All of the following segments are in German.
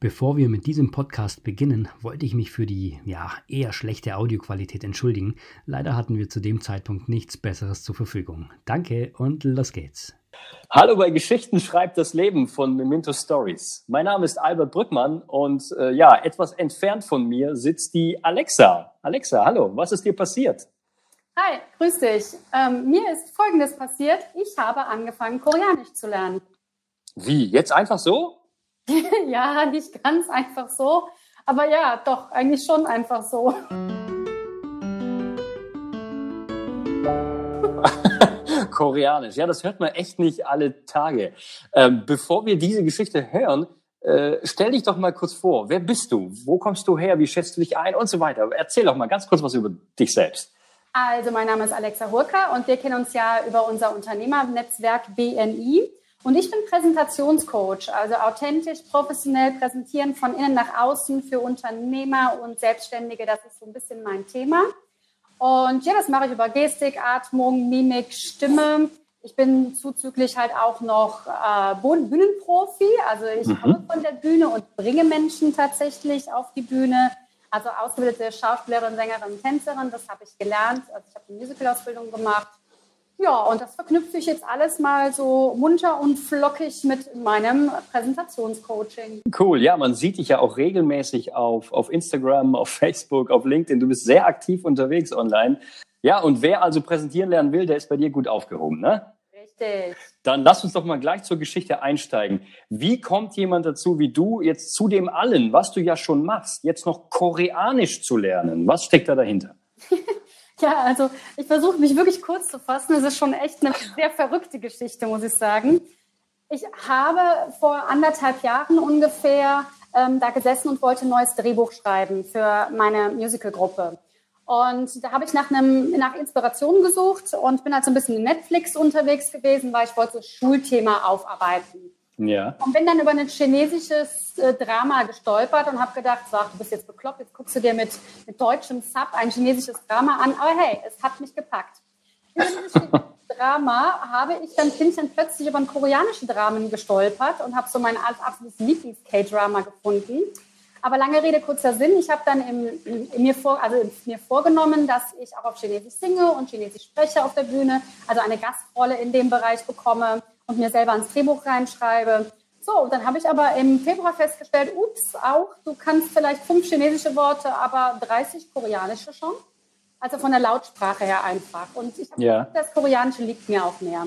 Bevor wir mit diesem Podcast beginnen, wollte ich mich für die ja eher schlechte Audioqualität entschuldigen. Leider hatten wir zu dem Zeitpunkt nichts Besseres zur Verfügung. Danke und los geht's. Hallo bei Geschichten schreibt das Leben von Memento Stories. Mein Name ist Albert Brückmann und äh, ja, etwas entfernt von mir sitzt die Alexa. Alexa, hallo, was ist dir passiert? Hi, grüß dich. Ähm, mir ist Folgendes passiert. Ich habe angefangen, Koreanisch zu lernen. Wie? Jetzt einfach so? ja, nicht ganz einfach so, aber ja, doch, eigentlich schon einfach so. Koreanisch, ja, das hört man echt nicht alle Tage. Ähm, bevor wir diese Geschichte hören, äh, stell dich doch mal kurz vor. Wer bist du? Wo kommst du her? Wie schätzt du dich ein? Und so weiter. Erzähl doch mal ganz kurz was über dich selbst. Also, mein Name ist Alexa Hurka und wir kennen uns ja über unser Unternehmernetzwerk BNI. Und ich bin Präsentationscoach, also authentisch, professionell präsentieren von innen nach außen für Unternehmer und Selbstständige. Das ist so ein bisschen mein Thema. Und ja, das mache ich über Gestik, Atmung, Mimik, Stimme. Ich bin zuzüglich halt auch noch äh, Bühnenprofi. Also ich mhm. komme von der Bühne und bringe Menschen tatsächlich auf die Bühne. Also ausgebildete Schauspielerin, Sängerin, Tänzerin, das habe ich gelernt. Also ich habe eine Musicalausbildung gemacht ja, und das verknüpfe ich jetzt alles mal so munter und flockig mit meinem Präsentationscoaching. Cool, ja, man sieht dich ja auch regelmäßig auf, auf Instagram, auf Facebook, auf LinkedIn. Du bist sehr aktiv unterwegs online. Ja, und wer also präsentieren lernen will, der ist bei dir gut aufgehoben, ne? Richtig. Dann lass uns doch mal gleich zur Geschichte einsteigen. Wie kommt jemand dazu, wie du, jetzt zu dem allen, was du ja schon machst, jetzt noch Koreanisch zu lernen? Was steckt da dahinter? Ja, also ich versuche mich wirklich kurz zu fassen. Es ist schon echt eine sehr verrückte Geschichte, muss ich sagen. Ich habe vor anderthalb Jahren ungefähr ähm, da gesessen und wollte ein neues Drehbuch schreiben für meine Musicalgruppe. Und da habe ich nach, einem, nach Inspiration gesucht und bin halt so ein bisschen in Netflix unterwegs gewesen, weil ich wollte so Schulthema aufarbeiten. Ja. Und bin dann über ein chinesisches äh, Drama gestolpert und habe gedacht, so, du bist jetzt bekloppt, jetzt guckst du dir mit, mit deutschem Sub ein chinesisches Drama an. Aber hey, es hat mich gepackt. Über dieses Drama habe ich dann, bin ich dann plötzlich über einen koreanischen Dramen gestolpert und habe so mein absolutes Lieblings-K-Drama gefunden. Aber lange Rede, kurzer Sinn. Ich habe dann im, im, mir, vor, also mir vorgenommen, dass ich auch auf Chinesisch singe und Chinesisch spreche auf der Bühne, also eine Gastrolle in dem Bereich bekomme und mir selber ans Drehbuch reinschreibe. So, dann habe ich aber im Februar festgestellt, ups, auch, du kannst vielleicht fünf chinesische Worte, aber 30 koreanische schon. Also von der Lautsprache her einfach. Und ich habe ja. gedacht, das Koreanische liegt mir auch mehr.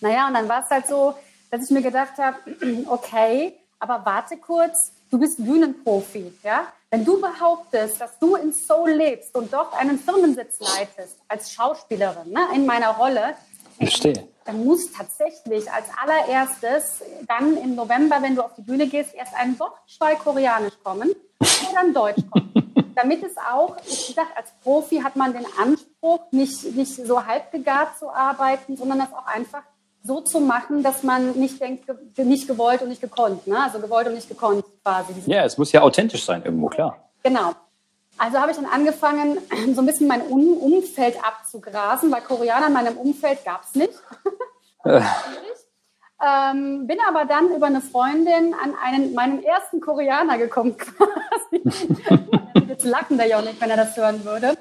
Naja, und dann war es halt so, dass ich mir gedacht habe, okay, aber warte kurz, du bist Bühnenprofi, ja? Wenn du behauptest, dass du in Seoul lebst und dort einen Firmensitz leitest als Schauspielerin, ne, in meiner Rolle, Verstehe. Dann muss tatsächlich als allererstes dann im November, wenn du auf die Bühne gehst, erst ein Wortschwall Koreanisch kommen und dann Deutsch kommen. Damit es auch, wie gesagt, als Profi hat man den Anspruch, nicht, nicht so halbgegabt zu arbeiten, sondern das auch einfach so zu machen, dass man nicht denkt, nicht gewollt und nicht gekonnt. Ne? Also gewollt und nicht gekonnt quasi. Ja, es muss ja authentisch sein irgendwo, klar. Genau. Also habe ich dann angefangen, so ein bisschen mein Umfeld abzugrasen, weil Koreaner in meinem Umfeld gab es nicht. ähm, bin aber dann über eine Freundin an einen, meinen ersten Koreaner gekommen quasi. Jetzt lachen der ja auch nicht, wenn er das hören würde.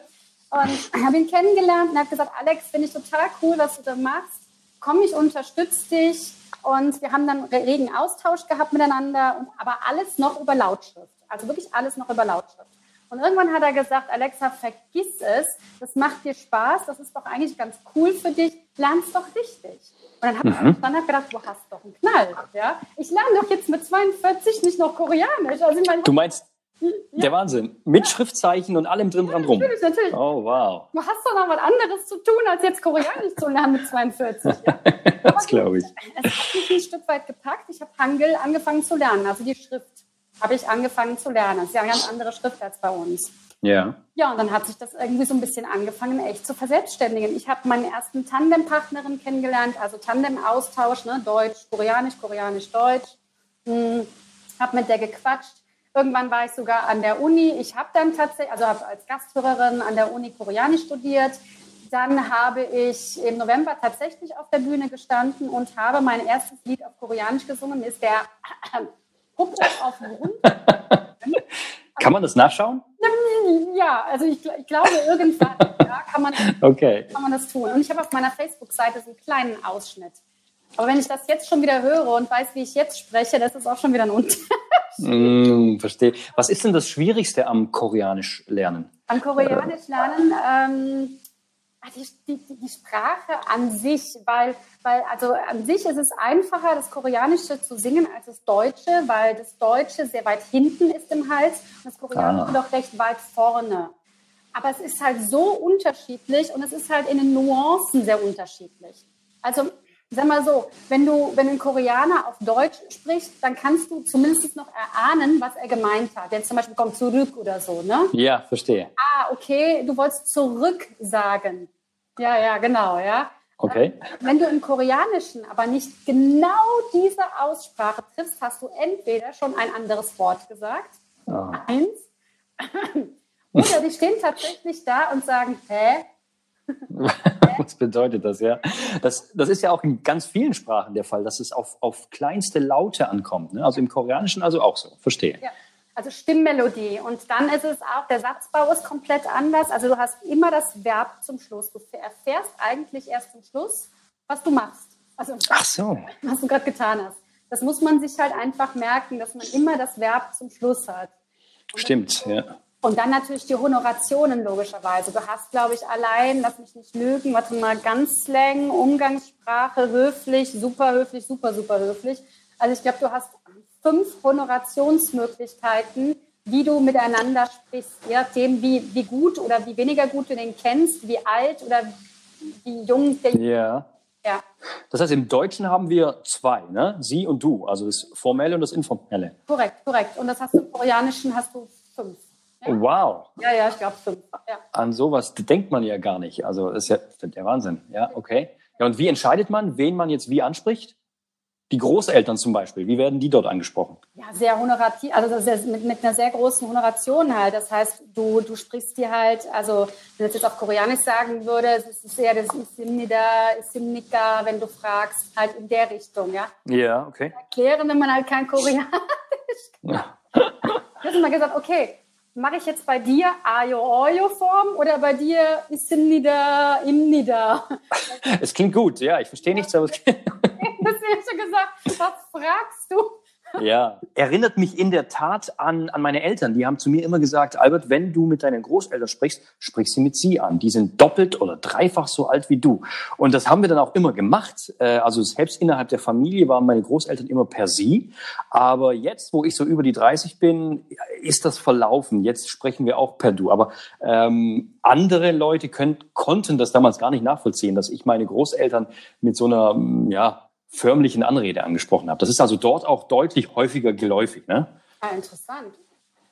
Und habe ihn kennengelernt und habe gesagt, Alex, finde ich total cool, was du da machst. Komm, ich unterstütze dich. Und wir haben dann regen Austausch gehabt miteinander, und, aber alles noch über Lautschrift. Also wirklich alles noch über Lautschrift. Und irgendwann hat er gesagt, Alexa, vergiss es, das macht dir Spaß, das ist doch eigentlich ganz cool für dich, lern's doch richtig. Und dann habe mhm. ich dann gedacht, du hast doch einen Knall. Ja? Ich lerne doch jetzt mit 42 nicht noch Koreanisch. Also ich meine, du meinst, ja. Der Wahnsinn. Mit ja. Schriftzeichen und allem drin dran rum. Natürlich, natürlich. Oh, wow. Du hast doch noch was anderes zu tun, als jetzt Koreanisch zu lernen mit 42. Ja? das glaube ich. Es hat mich ein Stück weit gepackt. Ich habe Hangul angefangen zu lernen, also die Schrift habe ich angefangen zu lernen. Das ist ja eine ganz andere Schrift als bei uns. Ja. Ja, und dann hat sich das irgendwie so ein bisschen angefangen, echt zu verselbstständigen. Ich habe meine ersten Tandempartnerin kennengelernt, also Tandem-Austausch, ne, Deutsch, Koreanisch, Koreanisch, Deutsch. Hm, habe mit der gequatscht. Irgendwann war ich sogar an der Uni. Ich habe dann tatsächlich, also habe als Gasthörerin an der Uni Koreanisch studiert. Dann habe ich im November tatsächlich auf der Bühne gestanden und habe mein erstes Lied auf Koreanisch gesungen. Ist der Popo auf den Grund. Kann man das nachschauen? Ja, also ich, ich glaube, irgendwann ja, kann, man, Okay. kann man das tun. Und ich habe auf meiner Facebook-Seite so einen kleinen Ausschnitt. Aber wenn ich das jetzt schon wieder höre und weiß, wie ich jetzt spreche, das ist auch schon wieder ein Unterschied. Mm, verstehe. Was ist denn das Schwierigste am Koreanisch lernen? Am Koreanisch lernen, ähm, die, die, die Sprache an sich, weil, weil, also an sich ist es einfacher, das Koreanische zu singen als das Deutsche, weil das Deutsche sehr weit hinten ist im Hals und das Koreanische Ah. doch recht weit vorne. Aber es ist halt so unterschiedlich und es ist halt in den Nuancen sehr unterschiedlich. Also, sag mal so, wenn du, wenn ein Koreaner auf Deutsch spricht, dann kannst du zumindest noch erahnen, was er gemeint hat. Jetzt zum Beispiel kommt zurück oder so, ne? Ja, verstehe. Ah, okay, du wolltest zurück sagen. Ja, ja, genau, ja. Okay. Wenn du im Koreanischen aber nicht genau diese Aussprache triffst, hast du entweder schon ein anderes Wort gesagt, Ah. eins, oder die stehen tatsächlich da und sagen, hä? Was bedeutet das, ja? Das, das ist ja auch in ganz vielen Sprachen der Fall, dass es auf, auf kleinste Laute ankommt. Ne? Also im Koreanischen also auch so. Verstehe. Ja. Also Stimmmelodie. Und dann ist es auch, der Satzbau ist komplett anders. Also du hast immer das Verb zum Schluss. Du erfährst eigentlich erst zum Schluss, was du machst. Also Ach so. was du gerade getan hast. Das muss man sich halt einfach merken, dass man immer das Verb zum Schluss hat. Stimmt, ja. Und dann natürlich die Honorationen logischerweise. Du hast, glaube ich, allein, lass mich nicht lügen, warte mal, ganz Slang, Umgangssprache, höflich, super höflich, super, super höflich. Also ich glaube, du hast fünf Honorationsmöglichkeiten, wie du miteinander sprichst, je nachdem, wie, wie gut oder wie weniger gut du den kennst, wie alt oder wie jung der Ja. ja. Das heißt, im Deutschen haben wir zwei, ne? Sie und du, also das Formelle und das Informelle. Korrekt, korrekt. Und das hast du im Koreanischen hast du fünf. Ja, Wow. ja, ja ich glaube fünf. Ja. An sowas denkt man ja gar nicht. Also das ist ja ist der Wahnsinn. Ja, okay. Ja, und wie entscheidet man, wen man jetzt wie anspricht? Die Großeltern zum Beispiel, wie werden die dort angesprochen? Ja, sehr honorativ, also mit, mit einer sehr großen Honoration halt. Das heißt, du, du sprichst die halt, also wenn ich jetzt auf Koreanisch sagen würde, es ist eher das Isimnida, Isimnika, wenn du fragst, halt in der Richtung, ja. Ja, okay. Erklären, wenn man halt kein Koreanisch Ja. Ich habe mal gesagt, okay, mache ich jetzt bei dir Ayo-Oyo-Form oder bei dir Isimnida, Imnida? Es klingt gut, ja, ich verstehe nichts, aber es klingt, Das hast schon gesagt, was fragst du? Ja, erinnert mich in der Tat an, an meine Eltern. Die haben zu mir immer gesagt, Albert, wenn du mit deinen Großeltern sprichst, sprich sie mit sie an. Die sind doppelt oder dreifach so alt wie du. Und das haben wir dann auch immer gemacht. Äh, Also selbst innerhalb der Familie waren meine Großeltern immer per sie. Aber jetzt, wo ich so über die 30 bin, ist das verlaufen. Jetzt sprechen wir auch per du. Aber ähm, andere Leute können, konnten das damals gar nicht nachvollziehen, dass ich meine Großeltern mit so einer, ja, förmlichen Anrede angesprochen habe. Das ist also dort auch deutlich häufiger geläufig, ne? Ja, interessant.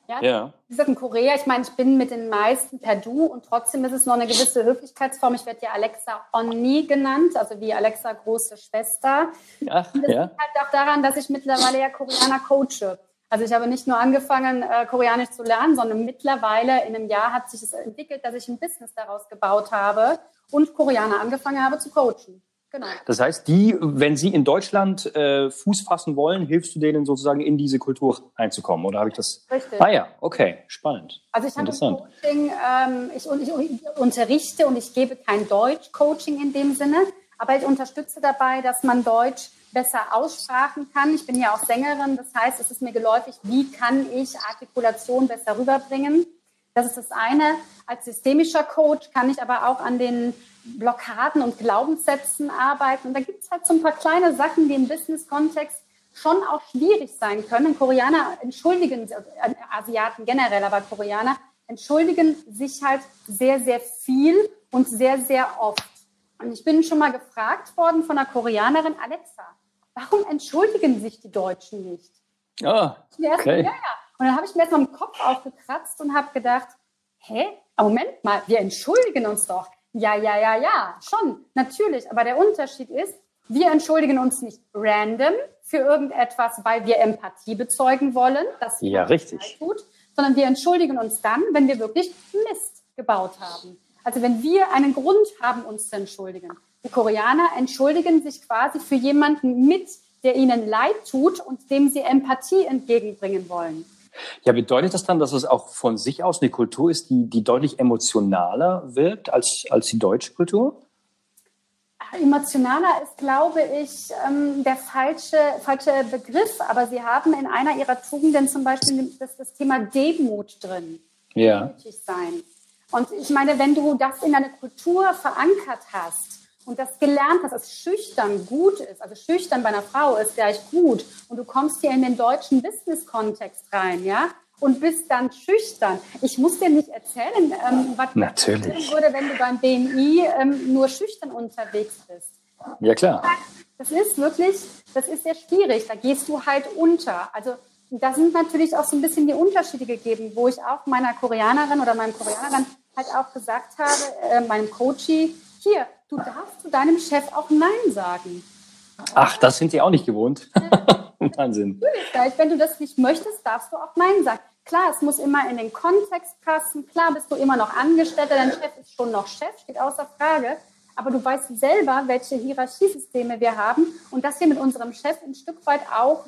Ja, Ja. Wie gesagt, in Korea, ich meine, ich bin mit den meisten per Du und trotzdem ist es noch eine gewisse Höflichkeitsform. Ich werde ja Alexa Onni genannt, also wie Alexa große Schwester. Ach, Und das ja. liegt halt auch daran, dass ich mittlerweile ja Koreaner coache. Also ich habe nicht nur angefangen, äh, Koreanisch zu lernen, sondern mittlerweile in einem Jahr hat sich es entwickelt, dass ich ein Business daraus gebaut habe und Koreaner angefangen habe zu coachen. Genau. Das heißt, die, wenn sie in Deutschland äh, Fuß fassen wollen, hilfst du denen sozusagen in diese Kultur einzukommen, oder habe ich das? Richtig. Ah ja, okay, spannend. Also ich habe Interessant. Coaching, ähm, ich, ich unterrichte und ich gebe kein Deutsch-Coaching in dem Sinne, aber ich unterstütze dabei, dass man Deutsch besser aussprachen kann. Ich bin ja auch Sängerin, das heißt, es ist mir geläufig, wie kann ich Artikulation besser rüberbringen. Das ist das eine. Als systemischer Coach kann ich aber auch an den Blockaden und Glaubenssätzen arbeiten. Und da gibt es halt so ein paar kleine Sachen, die im Business-Kontext schon auch schwierig sein können. Koreaner entschuldigen, äh, Asiaten generell, aber Koreaner entschuldigen sich halt sehr, sehr viel und sehr, sehr oft. Und ich bin schon mal gefragt worden von einer Koreanerin, Alexa, warum entschuldigen sich die Deutschen nicht? Ah, erst- okay. Ja, ja. Und dann habe ich mir erst mal im Kopf aufgekratzt und habe gedacht, hä? Moment mal, wir entschuldigen uns doch. Ja, ja, ja, ja, schon, natürlich. Aber der Unterschied ist, wir entschuldigen uns nicht random für irgendetwas, weil wir Empathie bezeugen wollen, dass Ja, richtig. leid tut, sondern wir entschuldigen uns dann, wenn wir wirklich Mist gebaut haben. Also wenn wir einen Grund haben, uns zu entschuldigen. Die Koreaner entschuldigen sich quasi für jemanden mit der ihnen leid tut und dem sie Empathie entgegenbringen wollen. Ja, bedeutet das dann, dass es auch von sich aus eine Kultur ist, die, die deutlich emotionaler wirkt als, als die deutsche Kultur? Emotionaler ist, glaube ich, ähm, der falsche, falsche Begriff. Aber Sie haben in einer Ihrer Tugenden zum Beispiel das, das Thema Demut drin. Ja. Sein. Und ich meine, wenn du das in deine Kultur verankert hast und das gelernt hast, dass schüchtern gut ist, also schüchtern bei einer Frau ist gleich gut und du kommst hier in den deutschen Business-Kontext rein, ja, und bist dann schüchtern. Ich muss dir nicht erzählen, ähm, was Natürlich. würde, wenn du beim BMI ähm, nur schüchtern unterwegs bist. Ja, klar. Das ist wirklich, das ist sehr schwierig. Da gehst du halt unter. Also da sind natürlich auch so ein bisschen die Unterschiede gegeben, wo ich auch meiner Koreanerin oder meinem Koreaner halt auch gesagt habe, äh, meinem Coachie, hier, du darfst zu deinem Chef auch Nein sagen. Ach, das sind die auch nicht gewohnt. Wahnsinn. Wenn du das nicht möchtest, darfst du auch Nein sagen. Klar, es muss immer in den Kontext passen. Klar bist du immer noch Angestellter, dein Chef ist schon noch Chef, steht außer Frage. Aber du weißt selber, welche Hierarchiesysteme wir haben und dass wir mit unserem Chef ein Stück weit auch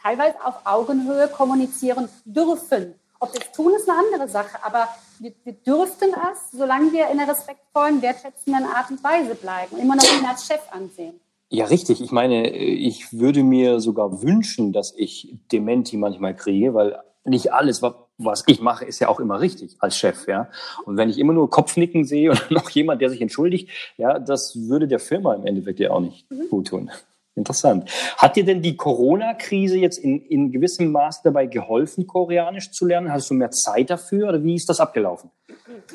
teilweise auf Augenhöhe kommunizieren dürfen. Ob wir es tun, ist eine andere Sache. Aber wir, wir dürften es, solange wir in einer respektvollen, wertschätzenden Art und Weise bleiben und immer noch ihn als Chef ansehen. Ja, richtig. Ich meine, ich würde mir sogar wünschen, dass ich Dementi manchmal kriege, weil nicht alles, was ich mache, ist ja auch immer richtig als Chef, ja. Und wenn ich immer nur Kopfnicken sehe und noch jemand, der sich entschuldigt, ja, das würde der Firma im Endeffekt ja auch nicht mhm. gut tun. Interessant. Hat dir denn die Corona-Krise jetzt in, in gewissem Maße dabei geholfen, Koreanisch zu lernen? Hast du mehr Zeit dafür oder wie ist das abgelaufen?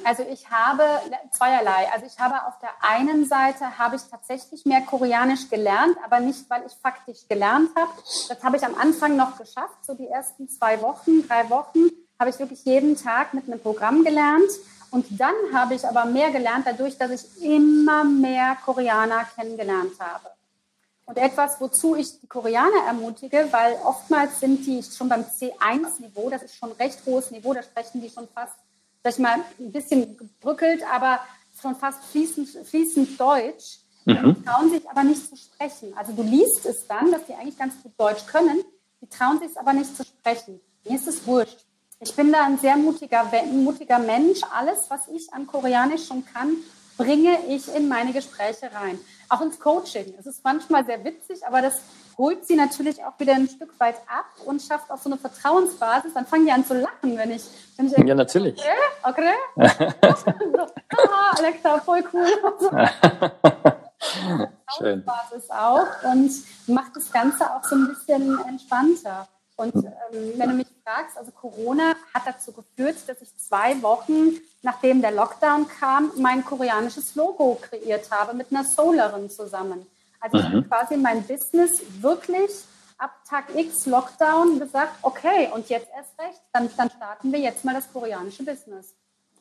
Also ich habe zweierlei. Also ich habe auf der einen Seite habe ich tatsächlich mehr Koreanisch gelernt, aber nicht, weil ich faktisch gelernt habe. Das habe ich am Anfang noch geschafft. So die ersten zwei Wochen, drei Wochen habe ich wirklich jeden Tag mit einem Programm gelernt. Und dann habe ich aber mehr gelernt dadurch, dass ich immer mehr Koreaner kennengelernt habe. Und etwas, wozu ich die Koreaner ermutige, weil oftmals sind die schon beim C1-Niveau, das ist schon ein recht hohes Niveau, da sprechen die schon fast, sag ich mal, ein bisschen gebrückelt, aber schon fast fließend, fließend Deutsch. Mhm. Die trauen sich aber nicht zu sprechen. Also du liest es dann, dass die eigentlich ganz gut Deutsch können, die trauen sich es aber nicht zu sprechen. Mir ist es wurscht. Ich bin da ein sehr mutiger, mutiger Mensch. Alles, was ich an Koreanisch schon kann, bringe ich in meine Gespräche rein auch ins Coaching. Es ist manchmal sehr witzig, aber das holt sie natürlich auch wieder ein Stück weit ab und schafft auch so eine Vertrauensbasis. Dann fangen die an zu lachen, wenn ich, wenn ich ja natürlich. Okay, okay. Haha, Alexa, voll cool. Schön. Basis auch und macht das Ganze auch so ein bisschen entspannter. Und ähm, wenn du mich fragst, also Corona hat dazu geführt, dass ich zwei Wochen, nachdem der Lockdown kam, mein koreanisches Logo kreiert habe mit einer Solarin zusammen. Also ich habe mhm. quasi mein Business wirklich ab Tag X Lockdown gesagt, okay, und jetzt erst recht, dann, dann starten wir jetzt mal das koreanische Business.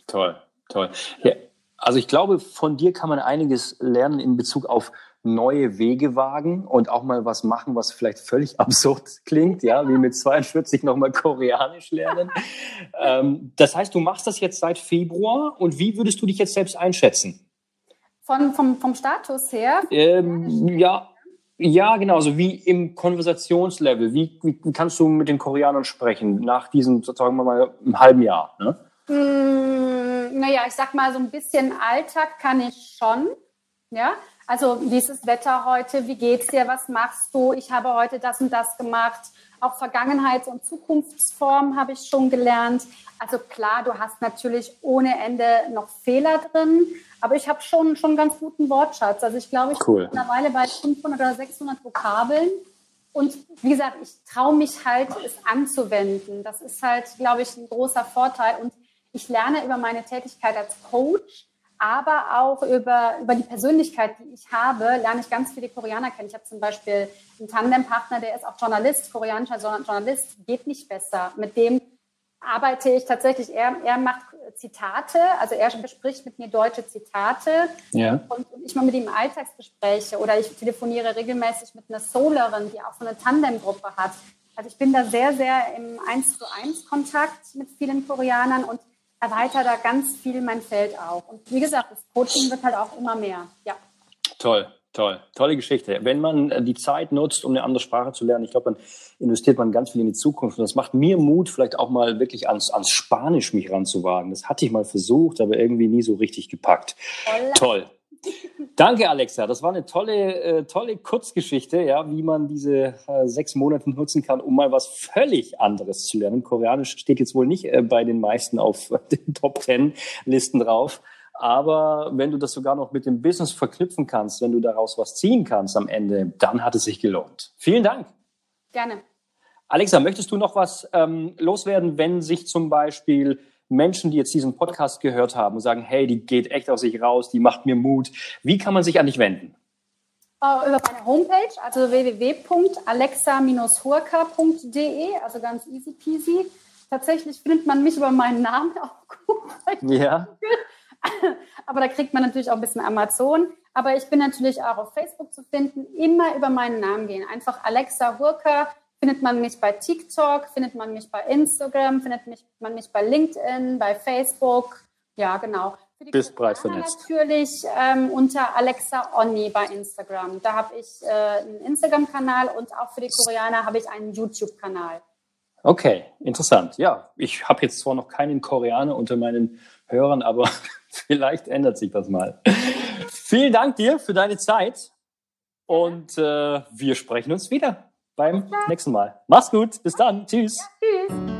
Toll, toll. Ja, also ich glaube, von dir kann man einiges lernen in Bezug auf neue Wege wagen und auch mal was machen, was vielleicht völlig absurd klingt, ja, wie mit 42 nochmal Koreanisch lernen. ähm, das heißt, du machst das jetzt seit Februar und wie würdest du dich jetzt selbst einschätzen? Von, vom, vom Status her? Ähm, ja, ja, genau, so wie im Konversationslevel. Wie, wie kannst du mit den Koreanern sprechen nach diesem, sozusagen mal, einem halben Jahr? Ne? Hm, naja, ich sag mal, so ein bisschen Alltag kann ich schon. Ja, also, wie ist das Wetter heute? Wie geht's dir? Was machst du? Ich habe heute das und das gemacht. Auch Vergangenheits- und Zukunftsform habe ich schon gelernt. Also klar, du hast natürlich ohne Ende noch Fehler drin, aber ich habe schon schon ganz guten Wortschatz. Also ich glaube, ich cool. bin mittlerweile bei 500 oder 600 Vokabeln. Und wie gesagt, ich traue mich halt, es anzuwenden. Das ist halt, glaube ich, ein großer Vorteil. Und ich lerne über meine Tätigkeit als Coach aber auch über, über die Persönlichkeit, die ich habe, lerne ich ganz viele Koreaner kennen. Ich habe zum Beispiel einen Tandempartner, der ist auch Journalist, koreanischer Journalist, geht nicht besser. Mit dem arbeite ich tatsächlich, er, er macht Zitate, also er bespricht mit mir deutsche Zitate ja. und, und ich mache mit ihm Alltagsgespräche oder ich telefoniere regelmäßig mit einer Solerin, die auch so eine Tandemgruppe hat. Also ich bin da sehr, sehr im 1 zu 1 Kontakt mit vielen Koreanern und erweitere da ganz viel mein Feld auch. Und wie gesagt, das Coaching wird halt auch immer mehr. Ja. Toll. Toll, tolle Geschichte. Wenn man äh, die Zeit nutzt, um eine andere Sprache zu lernen, ich glaube, dann investiert man ganz viel in die Zukunft. Und das macht mir Mut, vielleicht auch mal wirklich ans, ans Spanisch mich ranzuwagen. Das hatte ich mal versucht, aber irgendwie nie so richtig gepackt. Hola. Toll. Danke, Alexa. Das war eine tolle, äh, tolle Kurzgeschichte, ja, wie man diese äh, sechs Monate nutzen kann, um mal was völlig anderes zu lernen. Koreanisch steht jetzt wohl nicht äh, bei den meisten auf den Top Ten Listen drauf. Aber wenn du das sogar noch mit dem Business verknüpfen kannst, wenn du daraus was ziehen kannst am Ende, dann hat es sich gelohnt. Vielen Dank. Gerne. Alexa, möchtest du noch was ähm, loswerden, wenn sich zum Beispiel Menschen, die jetzt diesen Podcast gehört haben und sagen, hey, die geht echt aus sich raus, die macht mir Mut. Wie kann man sich an dich wenden? Uh, über meine Homepage, also www.alexa-hurka.de, also ganz easy peasy. Tatsächlich findet man mich über meinen Namen auch gut. Ja. Aber da kriegt man natürlich auch ein bisschen Amazon. Aber ich bin natürlich auch auf Facebook zu finden. Immer über meinen Namen gehen. Einfach Alexa Hurka. Findet man mich bei TikTok, findet man mich bei Instagram, findet mich, man mich bei LinkedIn, bei Facebook. Ja, genau. Für die Bist breit vernetzt. Natürlich ähm, unter Alexa Onni bei Instagram. Da habe ich äh, einen Instagram-Kanal und auch für die Koreaner habe ich einen YouTube-Kanal. Okay, interessant. Ja, ich habe jetzt zwar noch keinen Koreaner unter meinen Hörern, aber vielleicht ändert sich das mal. Vielen Dank dir für deine Zeit und äh, wir sprechen uns wieder beim nächsten Mal. Mach's gut, bis dann, tschüss. Ja, tschüss.